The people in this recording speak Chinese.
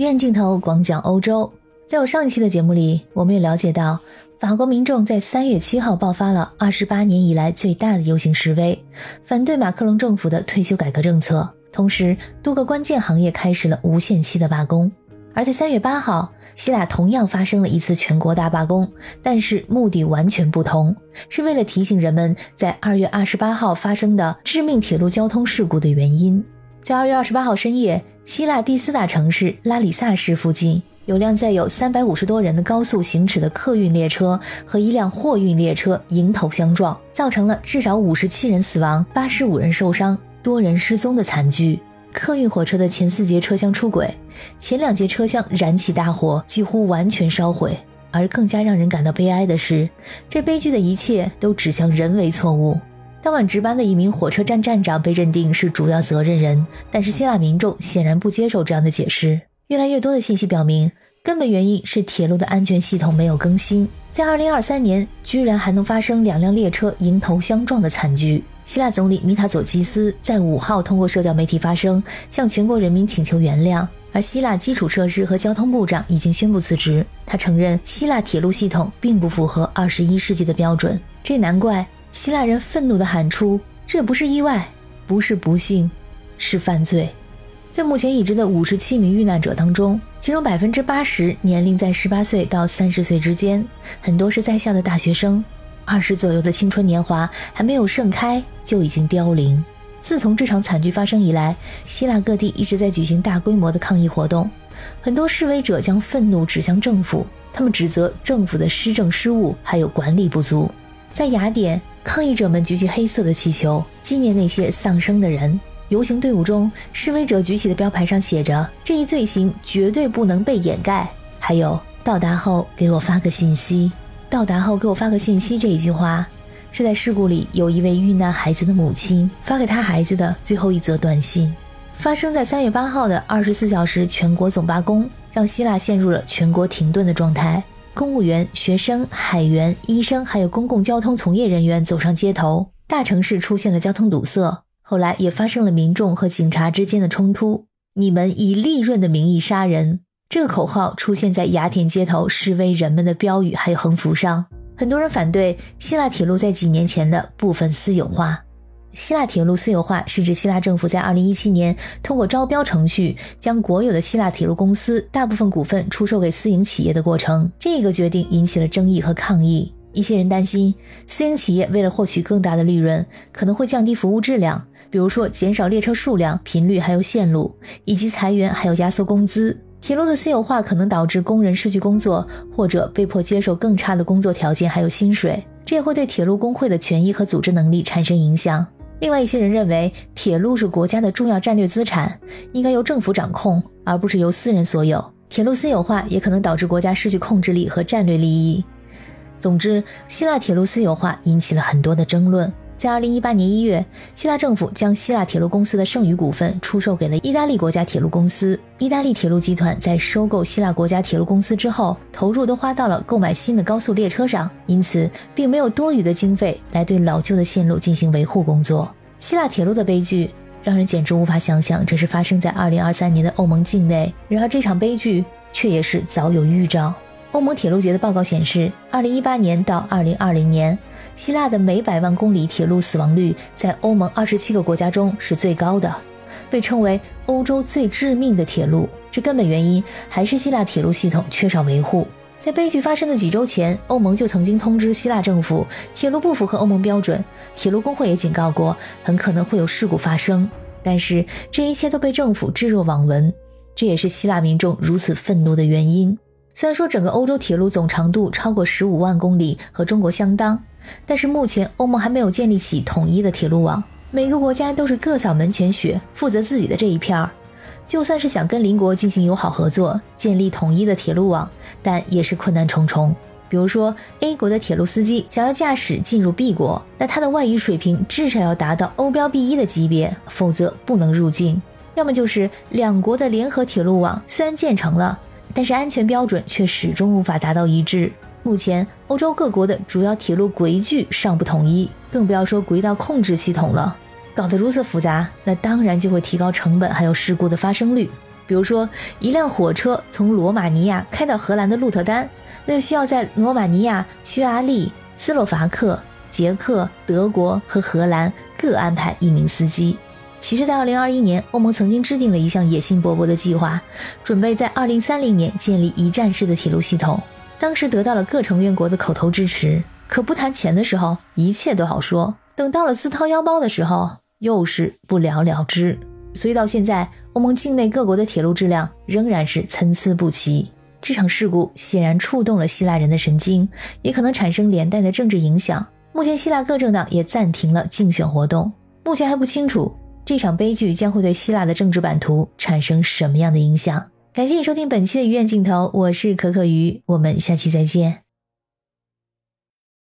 远镜头广讲欧洲，在我上一期的节目里，我们也了解到，法国民众在三月七号爆发了二十八年以来最大的游行示威，反对马克龙政府的退休改革政策。同时，多个关键行业开始了无限期的罢工。而在三月八号，希腊同样发生了一次全国大罢工，但是目的完全不同，是为了提醒人们在二月二十八号发生的致命铁路交通事故的原因。在二月二十八号深夜。希腊第四大城市拉里萨市附近，有辆载有三百五十多人的高速行驶的客运列车和一辆货运列车迎头相撞，造成了至少五十七人死亡、八十五人受伤、多人失踪的惨剧。客运火车的前四节车厢出轨，前两节车厢燃起大火，几乎完全烧毁。而更加让人感到悲哀的是，这悲剧的一切都指向人为错误。当晚值班的一名火车站站长被认定是主要责任人，但是希腊民众显然不接受这样的解释。越来越多的信息表明，根本原因是铁路的安全系统没有更新。在2023年，居然还能发生两辆列车迎头相撞的惨剧。希腊总理米塔佐基斯在五号通过社交媒体发声，向全国人民请求原谅。而希腊基础设施和交通部长已经宣布辞职。他承认希腊铁路系统并不符合21世纪的标准。这难怪。希腊人愤怒地喊出：“这不是意外，不是不幸，是犯罪。”在目前已知的五十七名遇难者当中，其中百分之八十年龄在十八岁到三十岁之间，很多是在校的大学生。二十左右的青春年华还没有盛开，就已经凋零。自从这场惨剧发生以来，希腊各地一直在举行大规模的抗议活动，很多示威者将愤怒指向政府，他们指责政府的施政失误还有管理不足。在雅典。抗议者们举起黑色的气球，纪念那些丧生的人。游行队伍中，示威者举起的标牌上写着：“这一罪行绝对不能被掩盖。”还有“到达后给我发个信息”。到达后给我发个信息这一句话，是在事故里有一位遇难孩子的母亲发给他孩子的最后一则短信。发生在三月八号的二十四小时全国总罢工，让希腊陷入了全国停顿的状态。公务员、学生、海员、医生，还有公共交通从业人员走上街头，大城市出现了交通堵塞。后来也发生了民众和警察之间的冲突。你们以利润的名义杀人，这个口号出现在雅典街头示威人们的标语还有横幅上。很多人反对希腊铁路在几年前的部分私有化。希腊铁路私有化是指希腊政府在2017年通过招标程序将国有的希腊铁路公司大部分股份出售给私营企业的过程。这个决定引起了争议和抗议。一些人担心，私营企业为了获取更大的利润，可能会降低服务质量，比如说减少列车数量、频率还有线路，以及裁员还有压缩工资。铁路的私有化可能导致工人失去工作，或者被迫接受更差的工作条件还有薪水，这也会对铁路工会的权益和组织能力产生影响。另外一些人认为，铁路是国家的重要战略资产，应该由政府掌控，而不是由私人所有。铁路私有化也可能导致国家失去控制力和战略利益。总之，希腊铁路私有化引起了很多的争论。在二零一八年一月，希腊政府将希腊铁路公司的剩余股份出售给了意大利国家铁路公司。意大利铁路集团在收购希腊国家铁路公司之后，投入都花到了购买新的高速列车上，因此并没有多余的经费来对老旧的线路进行维护工作。希腊铁路的悲剧让人简直无法想象，这是发生在二零二三年的欧盟境内。然而，这场悲剧却也是早有预兆。欧盟铁路局的报告显示，二零一八年到二零二零年。希腊的每百万公里铁路死亡率在欧盟二十七个国家中是最高的，被称为欧洲最致命的铁路。这根本原因还是希腊铁路系统缺少维护。在悲剧发生的几周前，欧盟就曾经通知希腊政府，铁路不符合欧盟标准。铁路工会也警告过，很可能会有事故发生。但是这一切都被政府置若罔闻，这也是希腊民众如此愤怒的原因。虽然说整个欧洲铁路总长度超过十五万公里，和中国相当。但是目前欧盟还没有建立起统一的铁路网，每个国家都是各扫门前雪，负责自己的这一片儿。就算是想跟邻国进行友好合作，建立统一的铁路网，但也是困难重重。比如说，A 国的铁路司机想要驾驶进入 B 国，那他的外语水平至少要达到欧标 B 一的级别，否则不能入境。要么就是两国的联合铁路网虽然建成了，但是安全标准却始终无法达到一致。目前，欧洲各国的主要铁路轨距尚不统一，更不要说轨道控制系统了。搞得如此复杂，那当然就会提高成本，还有事故的发生率。比如说，一辆火车从罗马尼亚开到荷兰的鹿特丹，那需要在罗马尼亚、匈牙利、斯洛伐克、捷克、德国和荷兰各安排一名司机。其实，在二零二一年，欧盟曾经制定了一项野心勃勃的计划，准备在二零三零年建立一站式的铁路系统。当时得到了各成员国的口头支持，可不谈钱的时候，一切都好说；等到了自掏腰包的时候，又是不了了之。所以到现在，欧盟境内各国的铁路质量仍然是参差不齐。这场事故显然触动了希腊人的神经，也可能产生连带的政治影响。目前，希腊各政党也暂停了竞选活动。目前还不清楚这场悲剧将会对希腊的政治版图产生什么样的影响。感谢你收听本期的鱼眼镜头，我是可可鱼，我们下期再见。